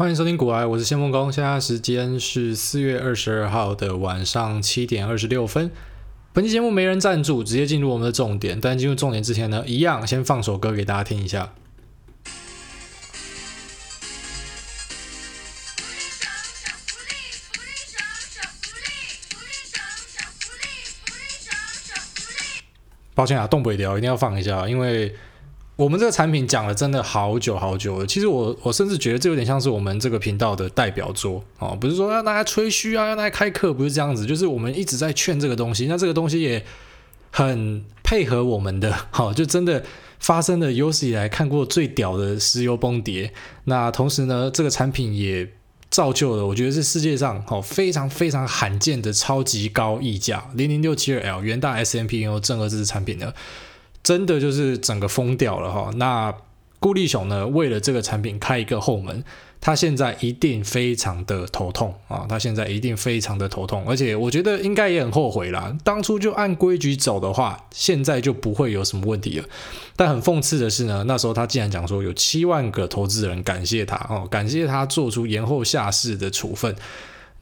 欢迎收听股癌，我是谢孟恭。现在时间是四月二十二号的晚上七点二十六分。本期节目没人赞助，直接进入我们的重点。但进入重点之前呢，一样先放首歌给大家听一下。抱歉啊，动不了，一定要放一下，因为。我们这个产品讲了真的好久好久了，其实我我甚至觉得这有点像是我们这个频道的代表作。哦，不是说要大家吹嘘啊，要大家开课，不是这样子，就是我们一直在劝这个东西，那这个东西也很配合我们的，好、哦，就真的发生了有史以来看过最屌的石油崩跌，那同时呢，这个产品也造就了我觉得是世界上好、哦、非常非常罕见的超级高溢价零零六七二 L 元大 S&P 原油正二这支产品呢。真的就是整个疯掉了哈！那顾立雄呢，为了这个产品开一个后门，他现在一定非常的头痛啊！他现在一定非常的头痛，而且我觉得应该也很后悔啦。当初就按规矩走的话，现在就不会有什么问题了。但很讽刺的是呢，那时候他竟然讲说有七万个投资人感谢他哦，感谢他做出延后下市的处分。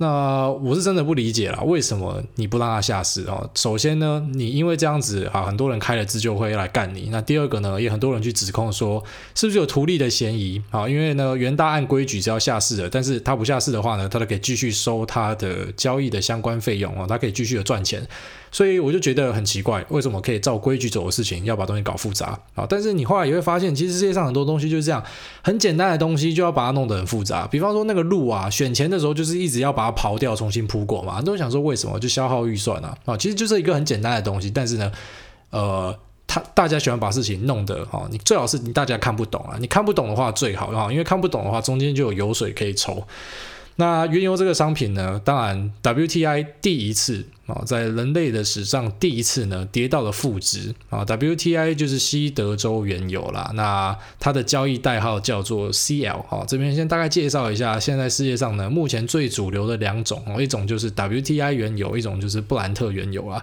那我是真的不理解了，为什么你不让他下市哦？首先呢，你因为这样子啊，很多人开了自救会来干你。那第二个呢，也很多人去指控说，是不是有图利的嫌疑啊？因为呢，元大按规矩是要下市的，但是他不下市的话呢，他都可以继续收他的交易的相关费用哦，他可以继续的赚钱。所以我就觉得很奇怪，为什么可以照规矩走的事情，要把东西搞复杂啊？但是你后来也会发现，其实世界上很多东西就是这样，很简单的东西就要把它弄得很复杂。比方说那个路啊，选前的时候就是一直要把它刨掉，重新铺过嘛。很多人想说为什么就消耗预算啊？啊，其实就是一个很简单的东西，但是呢，呃，他大家喜欢把事情弄得哈，你最好是你大家看不懂啊，你看不懂的话最好啊，因为看不懂的话，中间就有油水可以抽。那原油这个商品呢，当然 WTI 第一次啊，在人类的史上第一次呢跌到了负值啊。WTI 就是西德州原油啦，那它的交易代号叫做 CL 啊。这边先大概介绍一下，现在世界上呢目前最主流的两种哦，一种就是 WTI 原油，一种就是布兰特原油啊。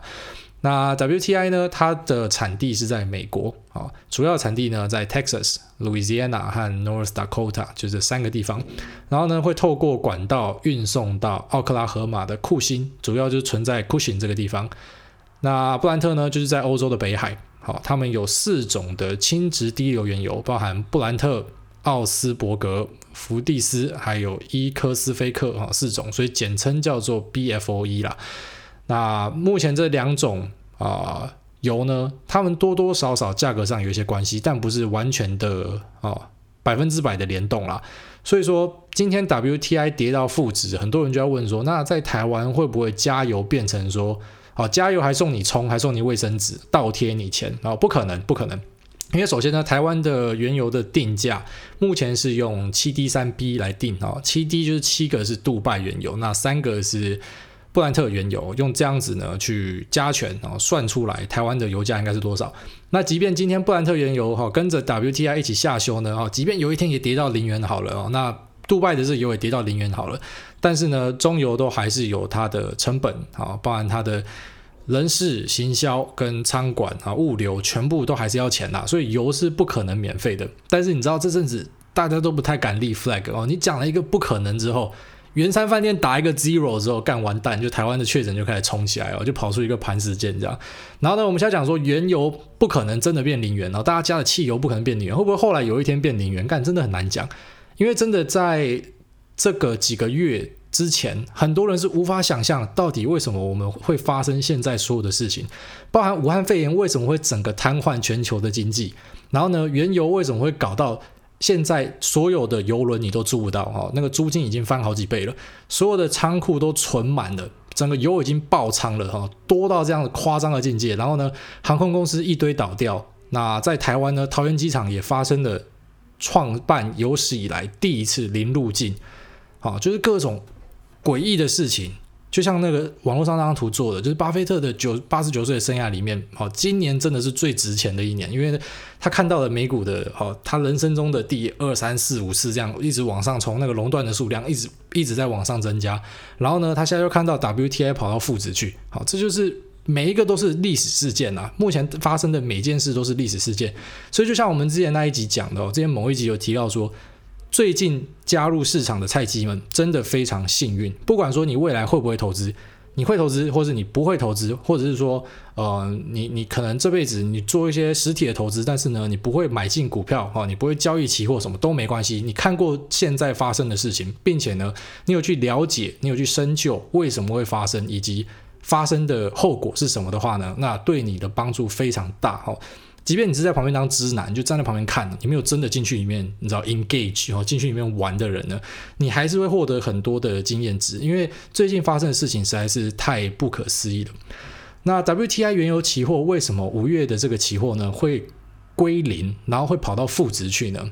那 WTI 呢？它的产地是在美国啊，主要产地呢在 Texas、Louisiana 和 North Dakota，就这三个地方。然后呢，会透过管道运送到奥克拉荷马的库欣，主要就是存在 Cushing 这个地方。那布兰特呢，就是在欧洲的北海。好，他们有四种的轻质低硫原油，包含布兰特、奥斯伯格、福蒂斯，还有伊科斯菲克啊四种，所以简称叫做 BFOE 啦。那目前这两种啊、油呢，它们多多少少价格上有一些关系，但不是完全的啊百分之百的联动啦。所以说今天 WTI 跌到负值，很多人就要问说，那在台湾会不会加油变成说，啊加油还送你葱，还送你卫生纸，倒贴你钱啊？不可能，不可能。因为首先呢，台湾的原油的定价目前是用七 D 三 B 来定啊，七 D 就是七个是杜拜原油，那三个是。布兰特原油用这样子呢去加权然后，算出来台湾的油价应该是多少？那即便今天布兰特原油哈跟着 WTI 一起下修呢，哈，即便有一天也跌到零元好了哦，那杜拜的这油也跌到零元好了，但是呢，中油都还是有它的成本啊，包含它的人事、行销跟仓管啊、物流，全部都还是要钱呐，所以油是不可能免费的。但是你知道这阵子大家都不太敢立 flag 哦，你讲了一个不可能之后。圆山饭店打一个 zero 之后，干完蛋，就台湾的确诊就开始冲起来了，就跑出一个盘石舰这样。然后呢，我们现在讲说原油不可能真的变零元，然后大家加的汽油不可能变零元，会不会后来有一天变零元？干真的很难讲，因为真的在这个几个月之前，很多人是无法想象到底为什么我们会发生现在所有的事情，包含武汉肺炎为什么会整个瘫痪全球的经济，然后呢，原油为什么会搞到。现在所有的邮轮你都租不到哈，那个租金已经翻好几倍了，所有的仓库都存满了，整个油已经爆仓了哈，多到这样夸张的境界。然后呢，航空公司一堆倒掉。那在台湾呢，桃园机场也发生了创办有史以来第一次零入境，好，就是各种诡异的事情。就像那个网络上那张图做的，就是巴菲特的九八十九岁的生涯里面，好，今年真的是最值钱的一年，因为他看到了美股的，好，他人生中的第二三四五次这样一直往上冲，那个垄断的数量一直一直在往上增加，然后呢，他现在又看到 WTI 跑到负值去，好，这就是每一个都是历史事件啊，目前发生的每件事都是历史事件，所以就像我们之前那一集讲的，哦之前某一集有提到说。最近加入市场的菜鸡们真的非常幸运，不管说你未来会不会投资。你会投资，或是你不会投资，或者是说，呃，你你可能这辈子你做一些实体的投资，但是呢，你不会买进股票哈，你不会交易期货，什么都没关系。你看过现在发生的事情，并且呢，你有去了解，你有去深究为什么会发生，以及发生的后果是什么的话呢，那对你的帮助非常大哈。即便你是在旁边当知男，就站在旁边看，你没有真的进去里面，你知道 engage 哦，进去里面玩的人呢，你还是会获得很多的经验值。因为最近发生的事情实在是太不可思议了。那 WTI 原油期货为什么五月的这个期货呢会归零，然后会跑到负值去呢？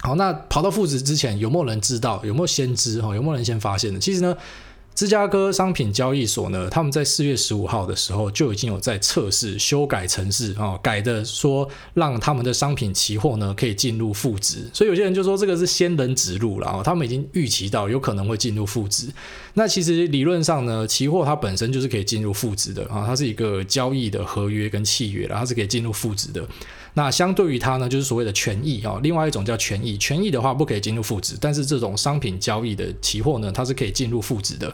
好，那跑到负值之前有没有人知道？有没有先知？哈，有没有人先发现的？其实呢？芝加哥商品交易所呢，他们在四月十五号的时候就已经有在测试修改程式啊、改的说让他们的商品期货呢可以进入负值，所以有些人就说这个是仙人指路了啊、他们已经预期到有可能会进入负值。那其实理论上呢，期货它本身就是可以进入负值的啊、它是一个交易的合约跟契约，然后它是可以进入负值的。那相对于它呢，就是所谓的权益啊，另外一种叫权益，权益的话不可以进入负值，但是这种商品交易的期货呢，它是可以进入负值的。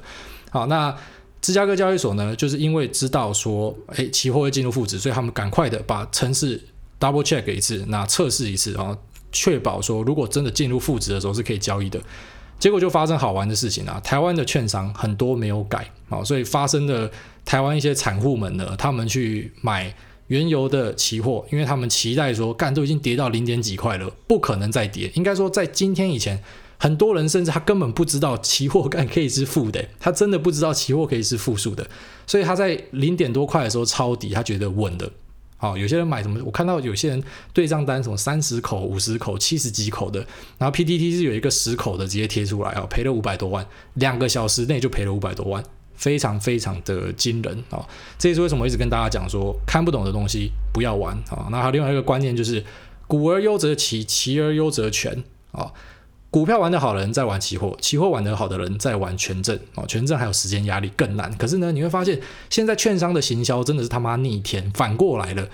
好，那芝加哥交易所呢，就是因为知道说，哎，期货会进入负值，所以他们赶快的把程式 double check 一次，那测试一次啊，确保说如果真的进入负值的时候是可以交易的。结果就发生好玩的事情啊，台湾的券商很多没有改啊，所以发生的台湾一些散户们呢，他们去买。原油的期货，因为他们期待说，干都已经跌到零点几块了，不可能再跌。应该说，在今天以前，很多人甚至他根本不知道期货干可以是负的，他真的不知道期货可以是负数的。所以他在零点多块的时候抄底，他觉得稳的。好，有些人买什么？我看到有些人对账单什么三十口、五十口、七十几口的，然后 PTT 是有一个十口的直接贴出来啊，赔了五百多万，两个小时内就赔了五百多万。非常非常的惊人啊！这也是为什么我一直跟大家讲说，看不懂的东西不要玩啊。那还有另外一个观念就是，股而优则期，期而优则权啊。股票玩得好的人在玩期货，期货玩得好的人在玩权证啊。权证还有时间压力更难。可是呢，你会发现现在券商的行销真的是他妈逆天，反过来了。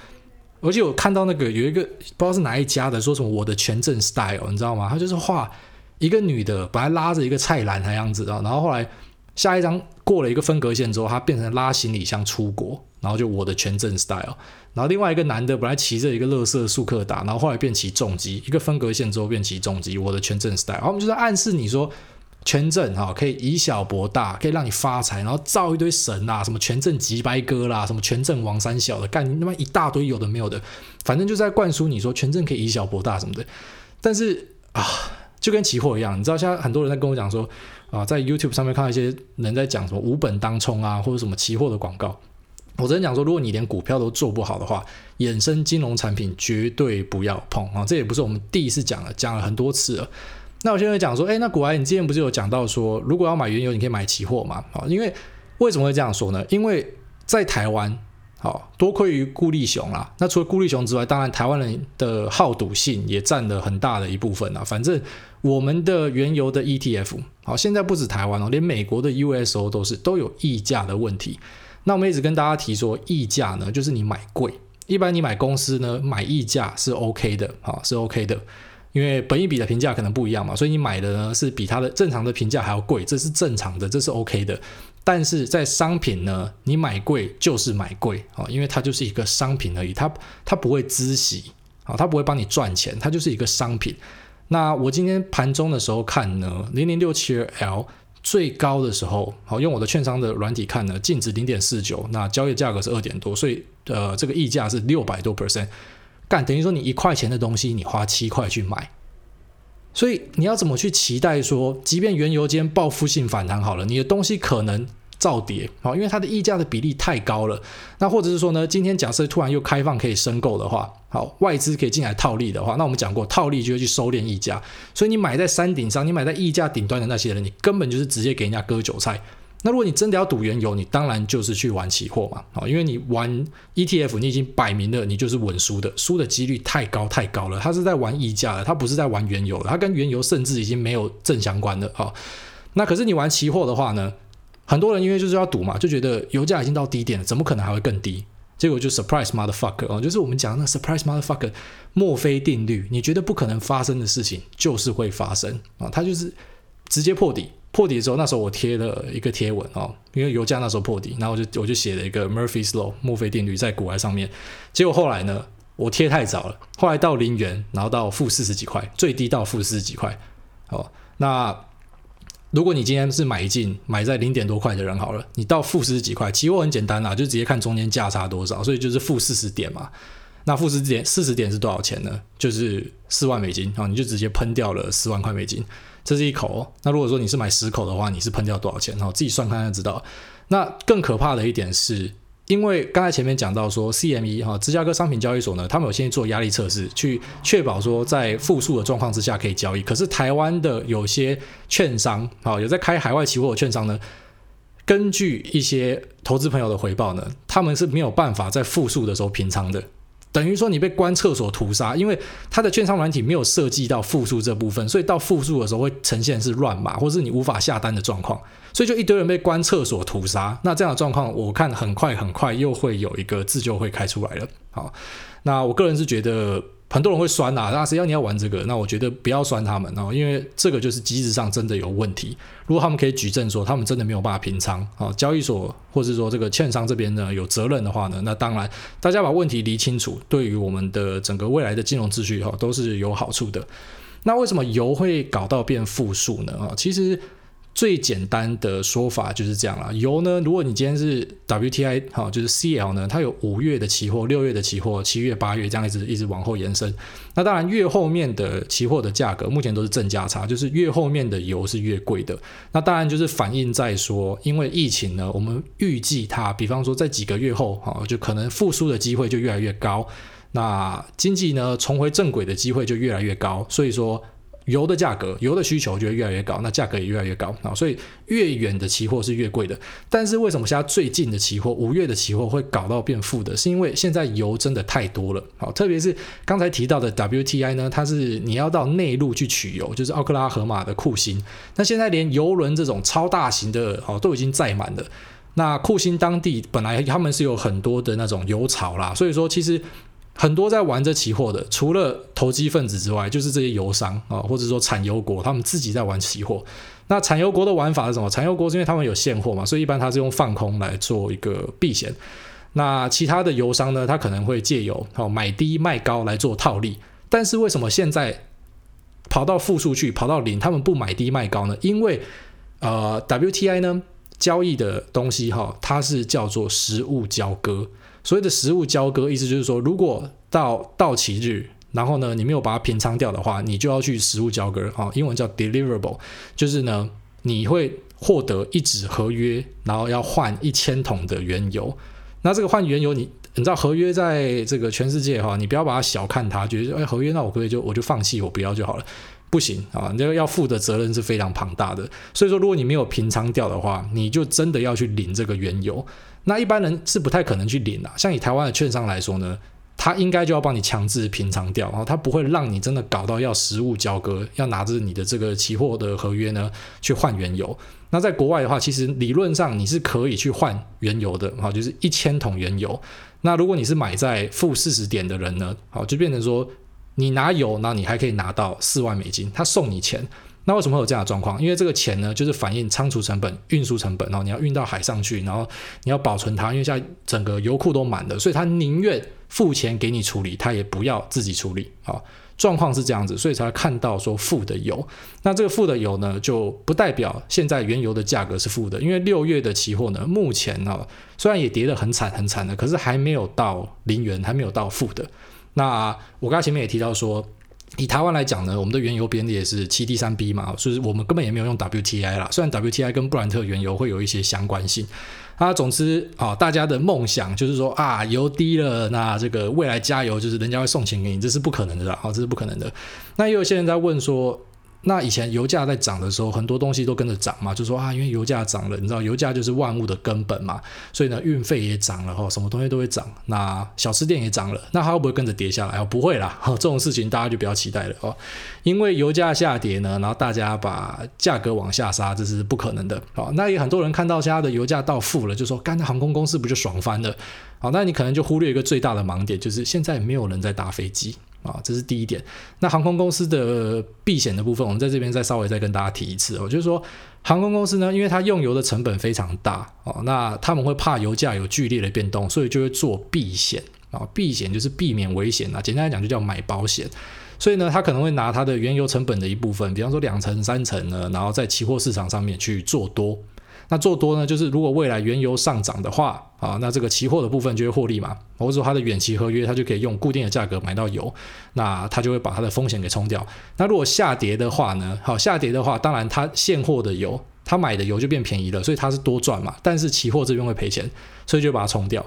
而且我看到那个有一个不知道是哪一家的，说什么我的权证 style，你知道吗？他就是画一个女的，本来拉着一个菜篮的样子啊，然后后来。下一张过了一个分隔线之后，他变成拉行李箱出国，然后就我的权证 style。然后另外一个男的本来骑着一个乐色速克达，然后后来变骑重机，一个分隔线之后变骑重机，我的权证 style。然后我们就在暗示你说，权证哈可以以小博大，可以让你发财，然后造一堆神啊，什么权证吉白哥啦，什么权证王三小的，干你他妈一大堆有的没有的，反正就在灌输你说权证可以以小博大什么的。但是啊，就跟期货一样，你知道现在很多人在跟我讲说。啊，在 YouTube 上面看到一些人在讲什么无本当冲啊，或者什么期货的广告。我真讲说，如果你连股票都做不好的话，衍生金融产品绝对不要碰啊！这也不是我们第一次讲了，讲了很多次了。那我现在讲说，哎，那古埃，你之前不是有讲到说，如果要买原油，你可以买期货嘛？啊，因为为什么会这样说呢？因为在台湾。好，多亏于顾立雄啦。那除了顾立雄之外，当然台湾人的好赌性也占了很大的一部分啊。反正我们的原油的 ETF，好，现在不止台湾哦，连美国的 USO 都是都有溢价的问题。那我们一直跟大家提说，溢价呢，就是你买贵。一般你买公司呢，买溢价是 OK 的，好，是 OK 的，因为本一比的评价可能不一样嘛，所以你买的呢是比它的正常的评价还要贵，这是正常的，这是 OK 的。但是在商品呢，你买贵就是买贵啊，因为它就是一个商品而已，它它不会孳息啊，它不会帮你赚钱，它就是一个商品。那我今天盘中的时候看呢，零零六七二 L 最高的时候，好，用我的券商的软体看呢，净值零点四九，那交易价格是二点多，所以呃这个溢价是六百多 percent，干等于说你一块钱的东西，你花七块去买。所以你要怎么去期待说，即便原油今天报复性反弹好了，你的东西可能造跌啊，因为它的溢价的比例太高了。那或者是说呢，今天假设突然又开放可以申购的话，好，外资可以进来套利的话，那我们讲过套利就会去收敛溢价。所以你买在山顶上，你买在溢价顶端的那些人，你根本就是直接给人家割韭菜。那如果你真的要赌原油，你当然就是去玩期货嘛，好，因为你玩 ETF，你已经摆明了你就是稳输的，输的几率太高太高了。他是在玩溢价的，他不是在玩原油的，他跟原油甚至已经没有正相关的啊。那可是你玩期货的话呢，很多人因为就是要赌嘛，就觉得油价已经到低点了，怎么可能还会更低？结果就 surprise motherfucker 哦，就是我们讲的那 surprise motherfucker 墨菲定律，你觉得不可能发生的事情就是会发生啊，它就是直接破底。破底的时候，那时候我贴了一个贴文哦，因为油价那时候破底，然后我就我就写了一个 Murphy's Law 墨菲定律在股海上面。结果后来呢，我贴太早了，后来到零元，然后到负四十几块，最低到负四十几块。哦，那如果你今天是买进买在零点多块的人好了，你到负四十几块，期货很简单啦，就直接看中间价差多少，所以就是负四十点嘛。那负四十点四十点是多少钱呢？就是四万美金啊，你就直接喷掉了四万块美金。这是一口，那如果说你是买十口的话，你是喷掉多少钱？哦，自己算看看就知道。那更可怕的一点是，因为刚才前面讲到说，CME 哈芝加哥商品交易所呢，他们有先做压力测试，去确保说在负数的状况之下可以交易。可是台湾的有些券商啊，有在开海外期货的券商呢，根据一些投资朋友的回报呢，他们是没有办法在负数的时候平仓的。等于说你被关厕所屠杀，因为它的券商软体没有设计到复数这部分，所以到复数的时候会呈现是乱码，或是你无法下单的状况，所以就一堆人被关厕所屠杀。那这样的状况，我看很快很快又会有一个自救会开出来了。好，那我个人是觉得。很多人会酸呐、啊，那谁要你要玩这个？那我觉得不要酸他们哦，因为这个就是机制上真的有问题。如果他们可以举证说他们真的没有办法平仓啊，交易所或者说这个券商这边呢有责任的话呢，那当然大家把问题理清楚，对于我们的整个未来的金融秩序哈都是有好处的。那为什么油会搞到变负数呢？啊，其实。最简单的说法就是这样了。油呢，如果你今天是 WTI 哈，就是 CL 呢，它有五月的期货、六月的期货、七月、八月这样一直一直往后延伸。那当然，越后面的期货的价格目前都是正价差，就是越后面的油是越贵的。那当然就是反映在说，因为疫情呢，我们预计它，比方说在几个月后，哈，就可能复苏的机会就越来越高。那经济呢，重回正轨的机会就越来越高。所以说。油的价格，油的需求就会越来越高，那价格也越来越高啊，所以越远的期货是越贵的。但是为什么现在最近的期货，五月的期货会搞到变负的？是因为现在油真的太多了，好，特别是刚才提到的 WTI 呢，它是你要到内陆去取油，就是奥克拉荷马的库欣。那现在连油轮这种超大型的哦都已经载满了。那库欣当地本来他们是有很多的那种油槽啦，所以说其实。很多在玩这期货的，除了投机分子之外，就是这些油商啊，或者说产油国，他们自己在玩期货。那产油国的玩法是什么？产油国是因为他们有现货嘛，所以一般他是用放空来做一个避险。那其他的油商呢，他可能会借由哦买低卖高来做套利。但是为什么现在跑到负数去，跑到零，他们不买低卖高呢？因为呃，WTI 呢交易的东西哈，它是叫做实物交割。所谓的实物交割，意思就是说，如果到到期日，然后呢，你没有把它平仓掉的话，你就要去实物交割，啊，英文叫 deliverable，就是呢，你会获得一纸合约，然后要换一千桶的原油。那这个换原油你，你知道合约在这个全世界哈，你不要把它小看它，觉得哎合约那我可以就我就放弃，我不要就好了，不行啊，你这个要负的责任是非常庞大的。所以说，如果你没有平仓掉的话，你就真的要去领这个原油。那一般人是不太可能去领的，像以台湾的券商来说呢，他应该就要帮你强制平仓掉，然后他不会让你真的搞到要实物交割，要拿着你的这个期货的合约呢去换原油。那在国外的话，其实理论上你是可以去换原油的，好，就是一千桶原油。那如果你是买在负四十点的人呢，好，就变成说你拿油，那你还可以拿到四万美金，他送你钱。那为什么会有这样的状况？因为这个钱呢，就是反映仓储成本、运输成本，然后你要运到海上去，然后你要保存它，因为现在整个油库都满了，所以他宁愿付钱给你处理，他也不要自己处理。好，状况是这样子，所以才看到说负的油。那这个负的油呢，就不代表现在原油的价格是负的，因为六月的期货呢，目前呢虽然也跌得很惨很惨的，可是还没有到零元，还没有到负的。那我刚才前面也提到说。以台湾来讲呢，我们的原油编列是七 D 三 B 嘛，就是我们根本也没有用 WTI 啦。虽然 WTI 跟布兰特原油会有一些相关性，啊，总之啊，大家的梦想就是说啊，油低了，那这个未来加油就是人家会送钱给你，这是不可能的啦，好，这是不可能的。那也有些人在问说，那以前油价在涨的时候，很多东西都跟着涨嘛，就说啊，因为油价涨了，你知道油价就是万物的根本嘛，所以呢，运费也涨了哈，什么东西都会涨。那小吃店也涨了，那它会不会跟着跌下来？哦，不会啦，这种事情大家就不要期待了哦。因为油价下跌呢，然后大家把价格往下杀，这是不可能的。哦，那也很多人看到现在的油价到负了，就说，干，那航空公司不就爽翻了？好，那你可能就忽略一个最大的盲点，就是现在没有人在搭飞机。啊，这是第一点。那航空公司的避险的部分，我们在这边再稍微再跟大家提一次哦，就是说航空公司呢，因为它用油的成本非常大哦，那他们会怕油价有剧烈的变动，所以就会做避险啊。避险就是避免危险啊，简单来讲就叫买保险。所以呢，他可能会拿他的原油成本的一部分，比方说两成三成呢，然后在期货市场上面去做多。那做多呢，就是如果未来原油上涨的话，啊，那这个期货的部分就会获利嘛，或者说它的远期合约，它就可以用固定的价格买到油，那它就会把它的风险给冲掉。那如果下跌的话呢，好，下跌的话，当然它现货的油，它买的油就变便宜了，所以它是多赚嘛。但是期货这边会赔钱，所以就把它冲掉。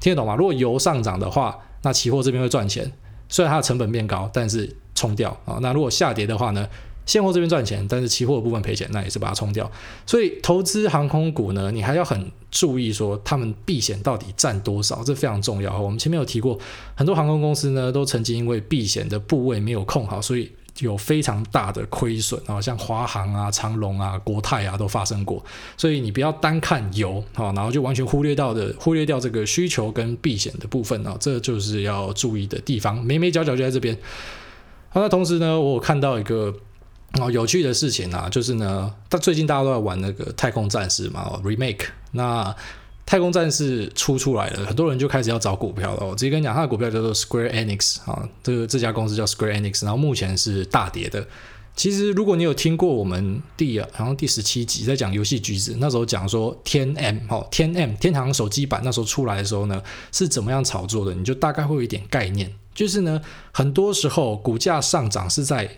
听得懂吗？如果油上涨的话，那期货这边会赚钱，虽然它的成本变高，但是冲掉啊。那如果下跌的话呢？现货这边赚钱，但是期货的部分赔钱，那也是把它冲掉。所以投资航空股呢，你还要很注意说他们避险到底占多少，这非常重要。我们前面有提过，很多航空公司呢都曾经因为避险的部位没有控好，所以有非常大的亏损啊，像华航啊、长龙啊、国泰啊都发生过。所以你不要单看油啊，然后就完全忽略到的忽略掉这个需求跟避险的部分啊，这就是要注意的地方。眉眉角角就在这边。好，那同时呢，我有看到一个。哦，有趣的事情啊，就是呢，他最近大家都在玩那个太空战士嘛，remake。那太空战士出出来了，很多人就开始要找股票了。我直接跟你讲，他的股票叫做 Square Enix 啊，这个这家公司叫 Square Enix，然后目前是大跌的。其实如果你有听过我们第好像第十七集在讲游戏橘子，那时候讲说天 M 哦，天 M 天堂手机版那时候出来的时候呢，是怎么样炒作的，你就大概会有一点概念。就是呢，很多时候股价上涨是在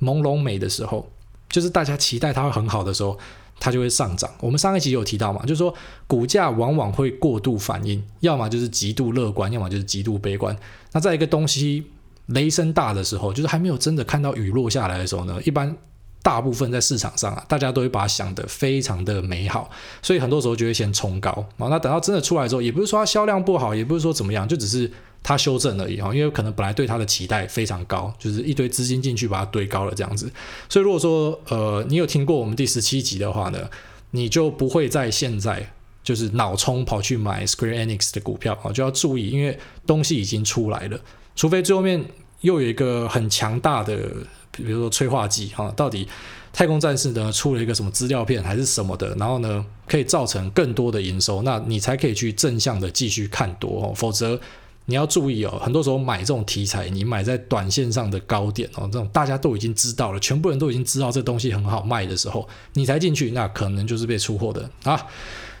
朦胧美的时候，就是大家期待它会很好的时候，它就会上涨。我们上一集有提到嘛，就是说股价往往会过度反应，要么就是极度乐观，要么就是极度悲观。那在一个东西雷声大的时候，就是还没有真的看到雨落下来的时候呢，一般。大部分在市场上啊，大家都会把它想得非常的美好，所以很多时候就会先冲高啊。那等到真的出来之后，也不是说它销量不好，也不是说怎么样，就只是它修正而已啊。因为可能本来对它的期待非常高，就是一堆资金进去把它堆高了这样子。所以如果说呃你有听过我们第十七集的话呢，你就不会在现在就是脑冲跑去买 Square Enix 的股票啊，就要注意，因为东西已经出来了，除非最后面又有一个很强大的。比如说催化剂哈，到底太空战士呢出了一个什么资料片还是什么的，然后呢可以造成更多的营收，那你才可以去正向的继续看多哦，否则你要注意哦，很多时候买这种题材，你买在短线上的高点哦，这种大家都已经知道了，全部人都已经知道这东西很好卖的时候，你才进去，那可能就是被出货的啊。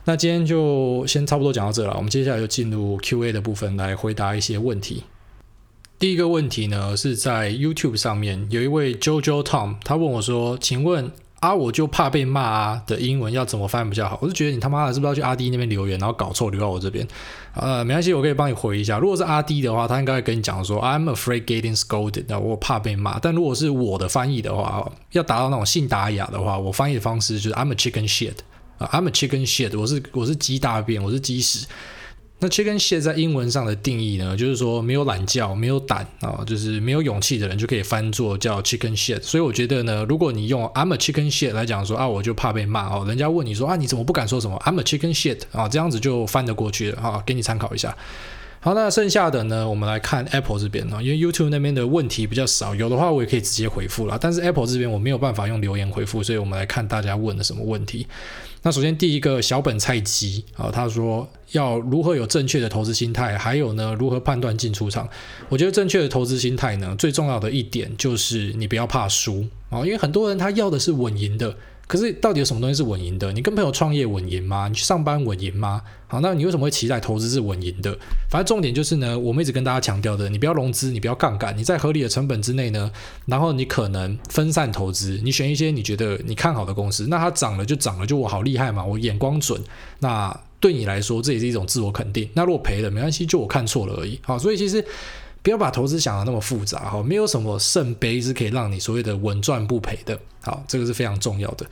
那今天就先差不多讲到这了，我们接下来就进入 Q&A 的部分来回答一些问题。第一个问题呢，是在 YouTube 上面有一位 JoJo Tom，他问我说：“请问啊，我就怕被骂啊的英文要怎么翻比较好？”我就觉得你他妈的是不是要去阿 D 那边留言，然后搞错留到我这边？呃，没关系，我可以帮你回一下。如果是阿 D 的话，他应该会跟你讲说：“I'm afraid getting scolded。”那我怕被骂。但如果是我的翻译的话，要达到那种信达雅的话，我翻译的方式就是 “I'm a chicken shit” 啊，“I'm a chicken shit”，我是我是鸡大便，我是鸡屎。那 chicken shit 在英文上的定义呢，就是说没有懒觉、没有胆啊，就是没有勇气的人就可以翻作叫 chicken shit。所以我觉得呢，如果你用 I'm a chicken shit 来讲说啊，我就怕被骂哦，人家问你说啊，你怎么不敢说什么 I'm a chicken shit 啊，这样子就翻得过去了啊，给你参考一下。好，那剩下的呢，我们来看 Apple 这边呢，因为 YouTube 那边的问题比较少，有的话我也可以直接回复了，但是 Apple 这边我没有办法用留言回复，所以我们来看大家问的什么问题。那首先第一个小本菜鸡啊，他说要如何有正确的投资心态，还有呢，如何判断进出场？我觉得正确的投资心态呢，最重要的一点就是你不要怕输啊，因为很多人他要的是稳赢的。可是到底有什么东西是稳赢的？你跟朋友创业稳赢吗？你去上班稳赢吗？好，那你为什么会期待投资是稳赢的？反正重点就是呢，我们一直跟大家强调的，你不要融资，你不要杠杆，你在合理的成本之内呢，然后你可能分散投资，你选一些你觉得你看好的公司，那它涨了就涨了，就我好厉害嘛，我眼光准，那对你来说这也是一种自我肯定。那如果赔了没关系，就我看错了而已。好，所以其实。不要把投资想得那么复杂哈，没有什么圣杯是可以让你所谓的稳赚不赔的。好，这个是非常重要的。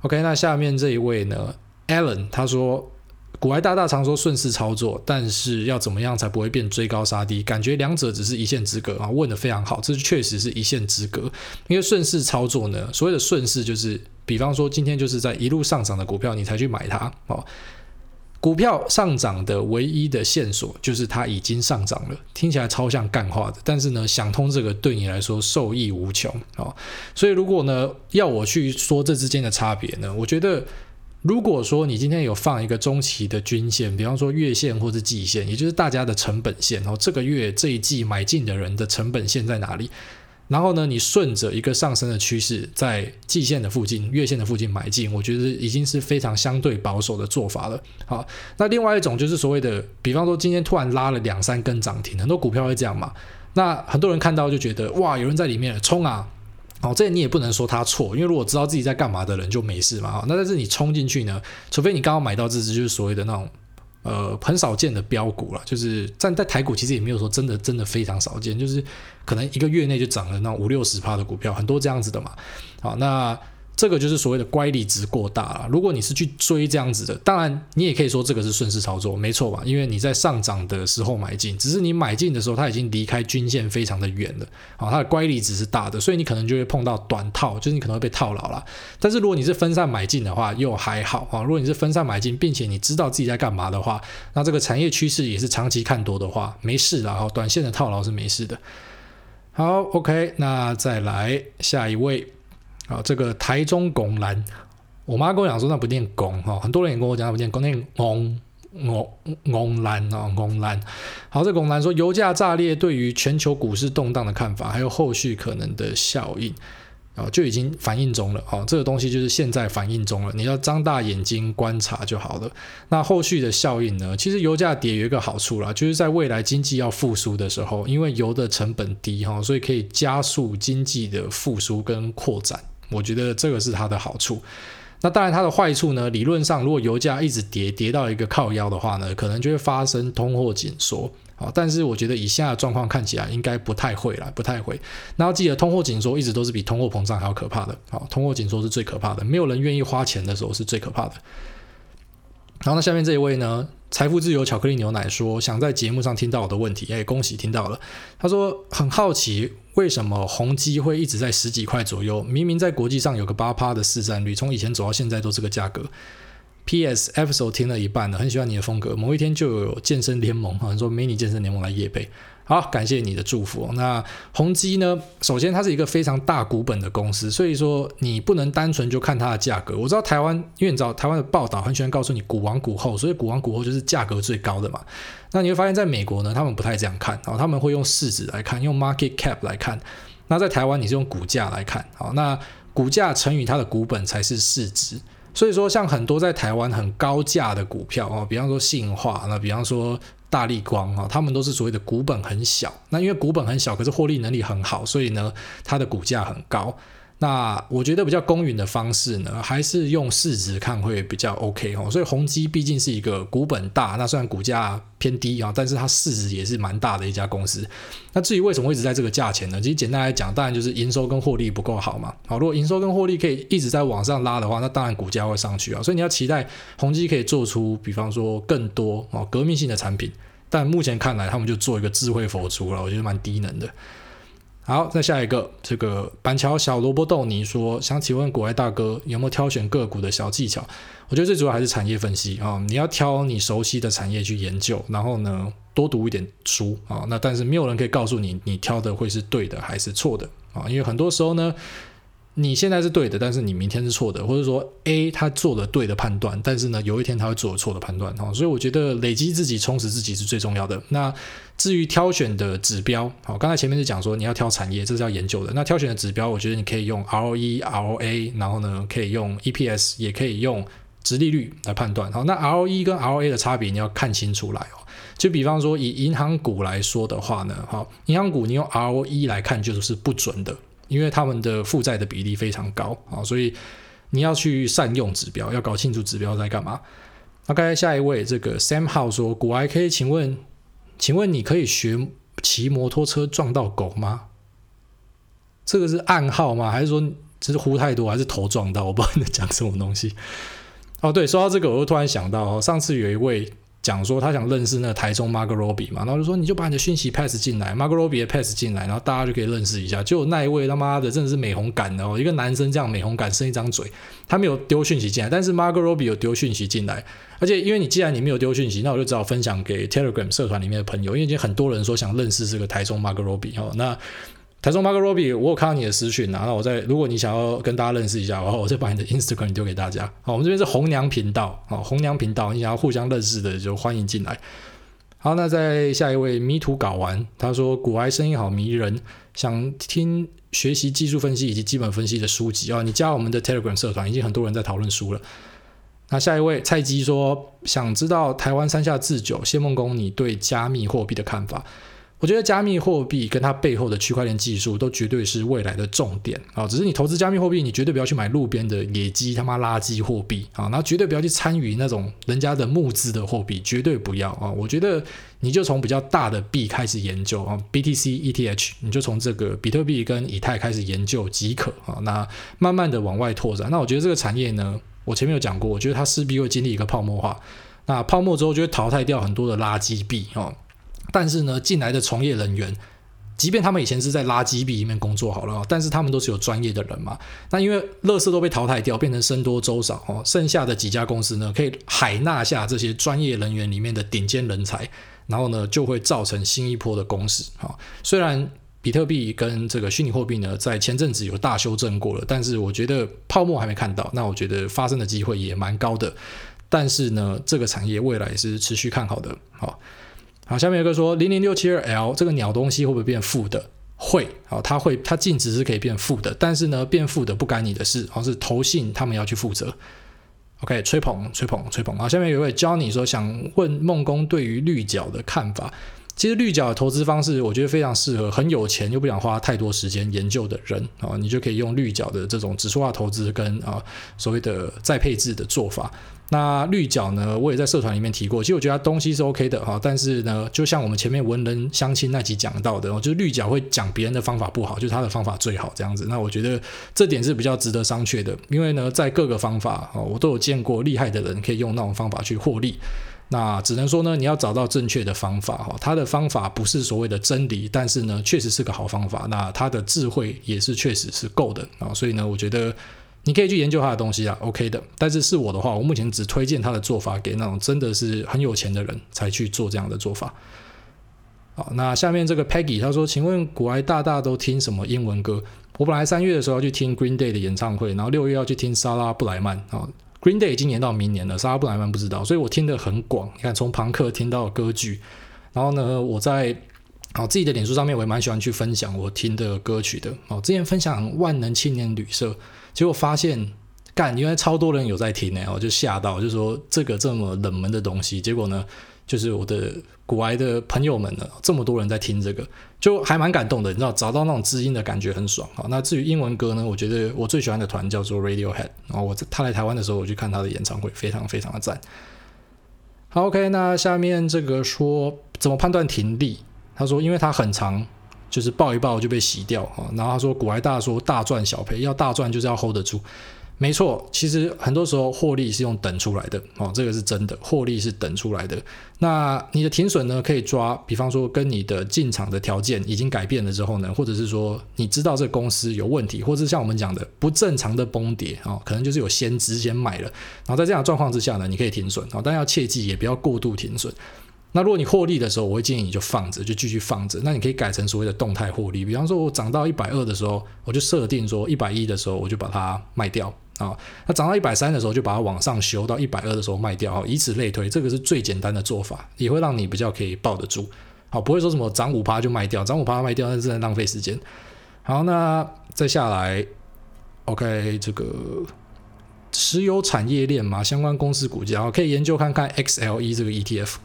OK，那下面这一位呢，Alan 他说。股癌大大常说顺势操作，但是要怎么样才不会变追高杀低？感觉两者只是一线之隔啊！问得非常好，这确实是一线之隔。因为顺势操作呢，所谓的顺势就是，比方说今天就是在一路上涨的股票，你才去买它哦。股票上涨的唯一的线索就是它已经上涨了，听起来超像干话的，但是呢，想通这个对你来说受益无穷哦。所以如果呢要我去说这之间的差别呢，我觉得。如果说你今天有放一个中期的均线，比方说月线或者季线，也就是大家的成本线，然后这个月这一季买进的人的成本线在哪里？然后呢，你顺着一个上升的趋势，在季线的附近、月线的附近买进，我觉得已经是非常相对保守的做法了。好，那另外一种就是所谓的，比方说今天突然拉了两三根涨停，很多股票会这样嘛？那很多人看到就觉得哇，有人在里面冲啊！哦，这你也不能说他错，因为如果知道自己在干嘛的人就没事嘛。那但是你冲进去呢，除非你刚刚买到这只就是所谓的那种呃很少见的标股了，就是站在台股其实也没有说真的真的非常少见，就是可能一个月内就涨了那五六十趴的股票，很多这样子的嘛。好，那。这个就是所谓的乖离值过大了。如果你是去追这样子的，当然你也可以说这个是顺势操作，没错吧？因为你在上涨的时候买进，只是你买进的时候它已经离开均线非常的远了，啊，它的乖离值是大的，所以你可能就会碰到短套，就是你可能会被套牢了。但是如果你是分散买进的话，又还好啊。如果你是分散买进，并且你知道自己在干嘛的话，那这个产业趋势也是长期看多的话，没事了啊。短线的套牢是没事的。好，OK，那再来下一位。啊，这个台中拱蓝，我妈跟我讲说那不念拱哈，很多人也跟我讲那不念拱，念拱拱拱蓝啊拱蓝。好，这拱蓝说油价炸裂对于全球股市动荡的看法，还有后续可能的效应啊，就已经反应中了。哦，这个东西就是现在反应中了，你要张大眼睛观察就好了。那后续的效应呢？其实油价跌有一个好处啦，就是在未来经济要复苏的时候，因为油的成本低哈，所以可以加速经济的复苏跟扩展。我觉得这个是它的好处，那当然它的坏处呢？理论上，如果油价一直跌，跌到一个靠腰的话呢，可能就会发生通货紧缩。好，但是我觉得以下状况看起来，应该不太会了，不太会。那要记得，通货紧缩一直都是比通货膨胀还要可怕的。好，通货紧缩是最可怕的，没有人愿意花钱的时候是最可怕的。然后那下面这一位呢？财富自由巧克力牛奶说想在节目上听到我的问题，哎，恭喜听到了。他说很好奇为什么宏基会一直在十几块左右，明明在国际上有个八趴的市占率，从以前走到现在都是个价格。P.S. episode 听了一半了，很喜欢你的风格。某一天就有健身联盟，好像说迷你健身联盟来夜配。好，感谢你的祝福。那宏基呢？首先它是一个非常大股本的公司，所以说你不能单纯就看它的价格。我知道台湾，因为你知道台湾的报道很喜欢告诉你股王股后，所以股王股后就是价格最高的嘛。那你会发现在美国呢，他们不太这样看，然后他们会用市值来看，用 market cap 来看。那在台湾你是用股价来看，好，那股价乘以它的股本才是市值。所以说，像很多在台湾很高价的股票哦，比方说信化，那比方说。大立光啊，他们都是所谓的股本很小，那因为股本很小，可是获利能力很好，所以呢，它的股价很高。那我觉得比较公允的方式呢，还是用市值看会比较 OK 哦。所以宏基毕竟是一个股本大，那虽然股价偏低啊，但是它市值也是蛮大的一家公司。那至于为什么会一直在这个价钱呢？其实简单来讲，当然就是营收跟获利不够好嘛。好，如果营收跟获利可以一直在往上拉的话，那当然股价会上去啊。所以你要期待宏基可以做出，比方说更多哦革命性的产品。但目前看来，他们就做一个智慧佛珠了，我觉得蛮低能的。好，再下一个，这个板桥小萝卜豆泥说，想请问国外大哥有没有挑选个股的小技巧？我觉得最主要还是产业分析啊、你要挑你熟悉的产业去研究，然后呢，多读一点书啊、那但是没有人可以告诉你，你挑的会是对的还是错的啊、因为很多时候呢。你现在是对的，但是你明天是错的，或者说 A 他做了对的判断，但是呢，有一天他会做了错的判断哈，所以我觉得累积自己、充实自己是最重要的。那至于挑选的指标，好，刚才前面是讲说你要挑产业，这是要研究的。那挑选的指标，我觉得你可以用 ROE、ROA，然后呢，可以用 EPS，也可以用殖利率来判断。好，那 ROE 跟 ROA 的差别你要看清楚来哦。就比方说以银行股来说的话呢，好，银行股你用 ROE 来看就是不准的。因为他们的负债的比例非常高啊，所以你要去善用指标，要搞清楚指标在干嘛。那刚才下一位这个 Sam 号说：“股 I K，请问，请问你可以学骑摩托车撞到狗吗？这个是暗号吗？还是说只是呼太多，还是头撞到？我不知道你在讲什么东西。哦，对，说到这个，我又突然想到，哦上次有一位。讲说他想认识那个台中 Margelobi 嘛，然后就说你就把你的讯息 pass 进来，Margot Robbie 的 pass 进来，然后大家就可以认识一下。就那一位他妈的真的是美红感哦，一个男生这样美红感，生一张嘴，他没有丢讯息进来，但是 Margelobi 有丢讯息进来。而且因为你既然你没有丢讯息，那我就只好分享给 Telegram 社团里面的朋友，因为已经很多人说想认识这个台中 Margelobi 哦，那。台中 Margot Robbie，我有看到你的私讯啊，那我再，如果你想要跟大家认识一下，然后我再把你的 Instagram 丢给大家。好，我们这边是红娘频道，好，红娘频道，你想要互相认识的就欢迎进来。好，那在下一位迷途搞完，他说古埃声音好迷人，想听学习技术分析以及基本分析的书籍啊，你加我们的 Telegram 社团，已经很多人在讨论书了。那下一位蔡基说，想知道台湾三下智久谢孟恭，你对加密货币的看法？我觉得加密货币跟它背后的区块链技术都绝对是未来的重点啊！只是你投资加密货币，你绝对不要去买路边的野鸡他妈垃圾货币啊！然后绝对不要去参与那种人家的募资的货币，绝对不要啊！我觉得你就从比较大的币开始研究啊，BTC、ETH，你就从这个比特币跟以太开始研究即可啊！那慢慢的往外拓展。那我觉得这个产业呢，我前面有讲过，我觉得它势必会经历一个泡沫化。那泡沫之后就会淘汰掉很多的垃圾币啊。但是呢，进来的从业人员，即便他们以前是在垃圾币里面工作好了，但是他们都是有专业的人嘛。那因为乐视都被淘汰掉，变成僧多粥少哦，剩下的几家公司呢，可以海纳下这些专业人员里面的顶尖人才，然后呢，就会造成新一波的攻势啊。虽然比特币跟这个虚拟货币呢，在前阵子有大修正过了，但是我觉得泡沫还没看到，那我觉得发生的机会也蛮高的。但是呢，这个产业未来是持续看好的，好。好，下面有个说零零六七二 L 这个鸟东西会不会变负的？会，好，它会，它净值是可以变负的，但是呢，变负的不干你的事，而是投信他们要去负责。OK，吹捧，吹捧，吹捧。好，下面有位教你说想问孟工对于绿角的看法。其实绿角的投资方式，我觉得非常适合很有钱又不想花太多时间研究的人啊，你就可以用绿角的这种指数化投资跟啊所谓的再配置的做法。那绿角呢，我也在社团里面提过，其实我觉得它东西是 OK 的哈，但是呢，就像我们前面文人相亲那集讲到的，就是绿角会讲别人的方法不好，就是他的方法最好这样子。那我觉得这点是比较值得商榷的，因为呢，在各个方法啊，我都有见过厉害的人可以用那种方法去获利。那只能说呢，你要找到正确的方法哈，他的方法不是所谓的真理，但是呢，确实是个好方法。那他的智慧也是确实是够的啊，所以呢，我觉得你可以去研究他的东西啊，OK 的。但是是我的话，我目前只推荐他的做法给那种真的是很有钱的人才去做这样的做法。好，那下面这个 Peggy 他说，请问古埃大大都听什么英文歌？我本来三月的时候要去听 Green Day 的演唱会，然后六月要去听莎拉布莱曼啊。Green Day 已经延到明年了，莎拉布莱曼不知道，所以我听得很广。你看，从朋克听到歌剧，然后呢，我在好自己的脸书上面，我也蛮喜欢去分享我听的歌曲的。哦，之前分享万能青年旅社，结果发现干，原来超多人有在听呢，我就吓到，就说这个这么冷门的东西，结果呢，就是我的股癌的朋友们呢，这么多人在听这个，就还蛮感动的。你知道，找到那种知音的感觉很爽。啊，那至于英文歌呢，我觉得我最喜欢的团叫做 Radiohead。然后我在他来台湾的时候，我去看他的演唱会，非常非常的赞。好，OK，那下面这个说怎么判断停利？他说，因为他很长，就是抱一抱就被洗掉啊。然后他说，股癌大说大赚小赔，要大赚就是要 hold 得住。没错，其实很多时候获利是用等出来的哦，这个是真的，获利是等出来的。那你的停损呢，可以抓，比方说跟你的进场的条件已经改变了之后呢，或者是说你知道这公司有问题，或者是像我们讲的不正常的崩跌啊，可能就是有先知先买了，然后在这样的状况之下呢，你可以停损啊，但要切记也不要过度停损。那如果你获利的时候，我会建议你就放着，就继续放着。那你可以改成所谓的动态获利，比方说我涨到一百二的时候，我就设定说一百一的时候我就把它卖掉。啊，那涨到一百三的时候，就把它往上修到一百二的时候卖掉，啊，以此类推，这个是最简单的做法，也会让你比较可以抱得住，好，不会说什么涨五趴就卖掉，涨五趴卖掉，那是在浪费时间。好，那再下来，OK，这个石油产业链嘛，相关公司股价，可以研究看看 XLE 这个 ETF。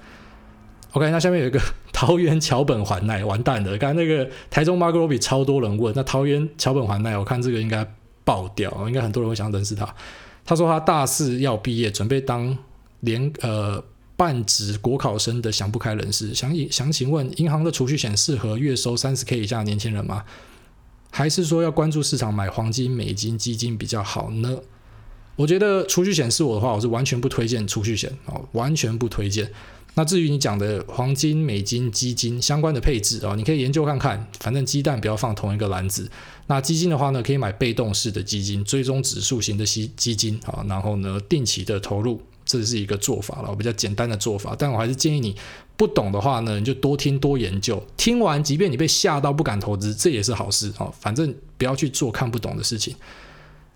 OK，那下面有一个 桃园桥本环奈，完蛋了，刚才那个台中 Margot Robbie 超多人问，那桃园桥本环奈，我看这个应该。爆掉，应该很多人会想认识他。他说他大四要毕业，准备当联呃半职国考生的想不开人士，想想请问，银行的储蓄险适合月收三十 K 以下的年轻人吗？还是说要关注市场买黄金、美金、基金比较好呢？我觉得储蓄险是我的话，我是完全不推荐储蓄险哦，完全不推荐。那至于你讲的黄金、美金、基金相关的配置啊，你可以研究看看。反正鸡蛋不要放同一个篮子。那基金的话呢，可以买被动式的基金，追踪指数型的基基金啊，然后呢，定期的投入，这是一个做法了，比较简单的做法。但我还是建议你不懂的话呢，你就多听多研究。听完，即便你被吓到不敢投资，这也是好事啊。反正不要去做看不懂的事情。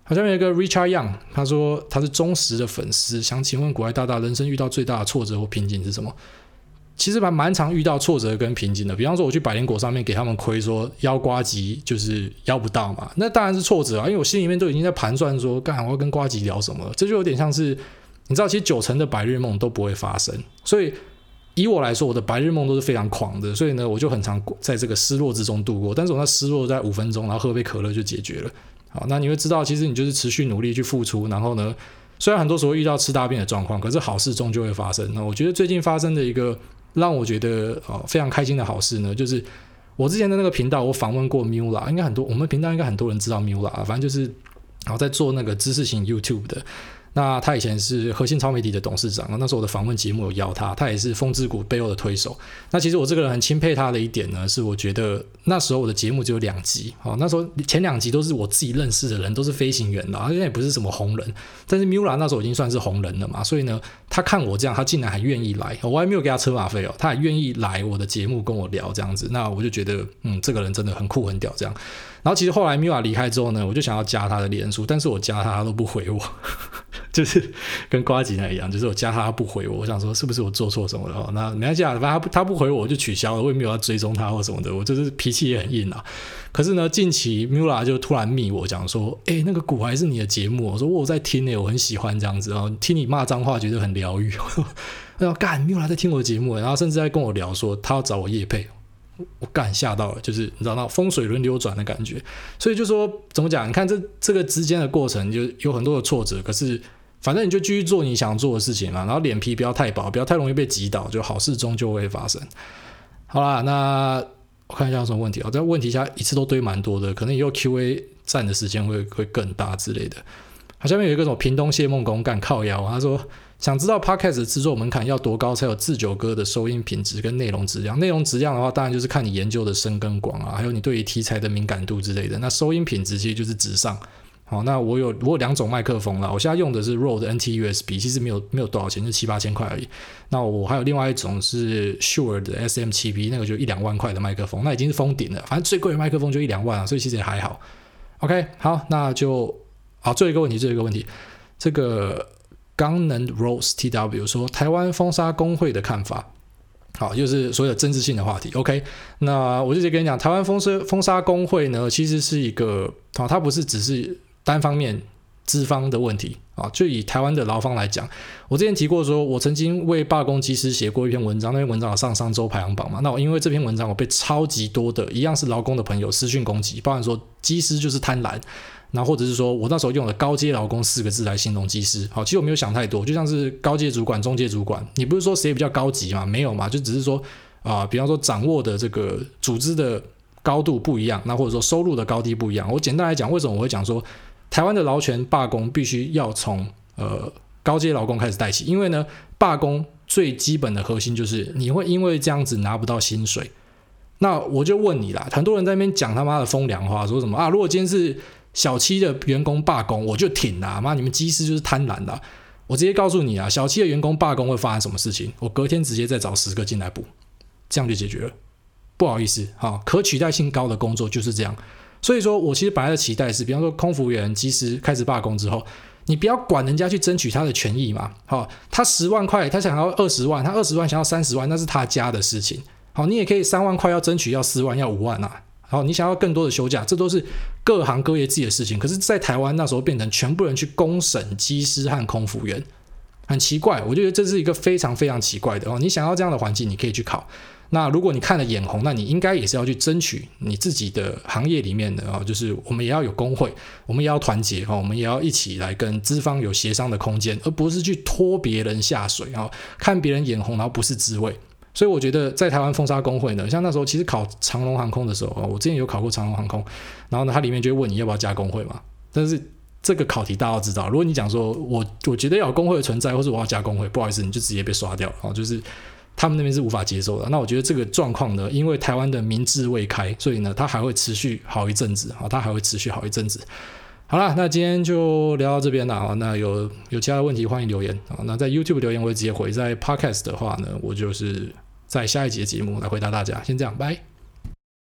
好像有一个 Richard Young，他说他是忠实的粉丝，想请问股癌大大，人生遇到最大的挫折或瓶颈是什么？其实蛮蛮常遇到挫折跟瓶颈的。比方说我去百灵果上面给他们亏，说邀瓜吉就是邀不到嘛，那当然是挫折啊，因为我心里面都已经在盘算说，干我要跟瓜吉聊什么，这就有点像是你知道，其实九成的白日梦都不会发生。所以以我来说，我的白日梦都是非常狂的，所以呢，我就很常在这个失落之中度过。但是我那失落在五分钟，然后喝杯可乐就解决了。好，那你会知道，其实你就是持续努力去付出，然后呢，虽然很多时候遇到吃大便的状况，可是好事终究会发生。那我觉得最近发生的一个让我觉得呃非常开心的好事呢，就是我之前的那个频道，我访问过 Mula，应该很多我们频道应该很多人知道 Mula，反正就是然后在做那个知识型 YouTube 的。那他以前是核心超媒体的董事长，那时候我的访问节目有邀他，他也是风之谷背后的推手。那其实我这个人很钦佩他的一点呢，是我觉得那时候我的节目只有两集，哦，那时候前两集都是我自己认识的人，都是飞行员的，而且也不是什么红人。但是 Mula 那时候已经算是红人了嘛，所以呢，他看我这样，他竟然还愿意来，我还没有给他车马费哦，他还愿意来我的节目跟我聊这样子，那我就觉得，嗯，这个人真的很酷很屌这样。然后其实后来 Mula 离开之后呢，我就想要加他的脸书，但是我加他，他都不回我。就是跟瓜吉那一样，就是我加他，他不回我，我想说是不是我做错什么了？那没关系啊，反正他不他不回我，我就取消了，我也没有要追踪他或什么的，我就是脾气也很硬啊。可是呢，近期 Mula 就突然密我讲说，哎、那个股还是你的节目，我说我在听诶，我很喜欢这样子啊，听你骂脏话觉得很疗愈。然后干 Mula 在听我的节目，然后甚至在跟我聊说他要找我夜配，我干吓到了，就是你知道那风水轮流转的感觉。所以就说怎么讲？你看这这个之间的过程就有很多的挫折，可是。反正你就继续做你想做的事情嘛，然后脸皮不要太薄，不要太容易被击倒，就好事终究会发生。好啦，那我看一下有什么问题啊？这问题下一次都堆蛮多的，可能以后 Q&A 占的时间会会更大之类的。好，下面有一个什么屏东谢梦工干靠腰，他说想知道 Podcast 制作门槛要多高才有自九哥的收音品质跟内容质量？内容质量的话，当然就是看你研究的深跟广啊，还有你对于题材的敏感度之类的。那收音品质其实就是纸上。好，那我有我有两种麦克风啦，我现在用的是 Rode NT USB，其实没有没有多少钱，就七八千块而已。那我还有另外一种是 Shure 的 SM7B，那个就一两万块的麦克风，那已经是封顶了。反正最贵的麦克风就一两万啊，所以其实也还好。OK，好，那就好，最后一个问题，最后一个问题，这个刚能 Rose TW 说台湾封杀工会的看法，好，就是所有政治性的话题。OK，那我就直接跟你讲，台湾封杀封杀工会呢，其实是一个啊，它不是只是。单方面资方的问题啊，就以台湾的劳方来讲，我之前提过说，我曾经为罢工机师写过一篇文章，那篇文章上上周排行榜嘛。那我因为这篇文章，我被超级多的一样是劳工的朋友私讯攻击，包含说机师就是贪婪，然后或者是说我那时候用了高阶劳工四个字来形容技师。好，其实我没有想太多，就像是高阶主管、中阶主管，你不是说谁比较高级嘛？没有嘛，就只是说啊、比方说掌握的这个组织的高度不一样，那或者说收入的高低不一样。我简单来讲，为什么我会讲说？台湾的劳权罢工必须要从呃高阶劳工开始带起，因为呢，罢工最基本的核心就是你会因为这样子拿不到薪水。那我就问你啦，很多人在那边讲他妈的风凉话，说什么啊？如果今天是小七的员工罢工，我就挺啦，妈你们机师就是贪婪的。我直接告诉你啊，小七的员工罢工会发生什么事情？我隔天直接再找十个进来补，这样就解决了。不好意思，哈，可取代性高的工作就是这样。所以说我其实本来的期待是，比方说空服员、机师开始罢工之后，你不要管人家去争取他的权益嘛。好，他十万块，他想要二十万，他二十万想要三十万，那是他家的事情。好，你也可以三万块要争取要四万要五万啊。好，你想要更多的休假，这都是各行各业自己的事情。可是，在台湾那时候变成全部人去公审机师和空服员，很奇怪。我觉得这是一个非常非常奇怪的哦。你想要这样的环境，你可以去考。那如果你看了眼红，那你应该也是要去争取你自己的行业里面的啊，就是我们也要有工会，我们也要团结哈，我们也要一起来跟资方有协商的空间，而不是去拖别人下水啊，看别人眼红，然后不是滋味。所以我觉得在台湾封杀工会呢，像那时候其实考长龙航空的时候啊，我之前有考过长龙航空，然后呢，它里面就会问你要不要加工会嘛。但是这个考题大家都知道，如果你讲说我我觉得要有工会的存在，或是我要加工会，不好意思，你就直接被刷掉啊，就是他们那边是无法接受的。那我觉得这个状况呢，因为台湾的民智未开，所以呢，它还会持续好一阵子啊，它还会持续好一阵子。好了，那今天就聊到这边了啊。那有有其他的问题欢迎留言啊。那在 YouTube 留言我会直接回，在 Podcast 的话呢，我就是在下一节节目来回答大家。先这样，拜。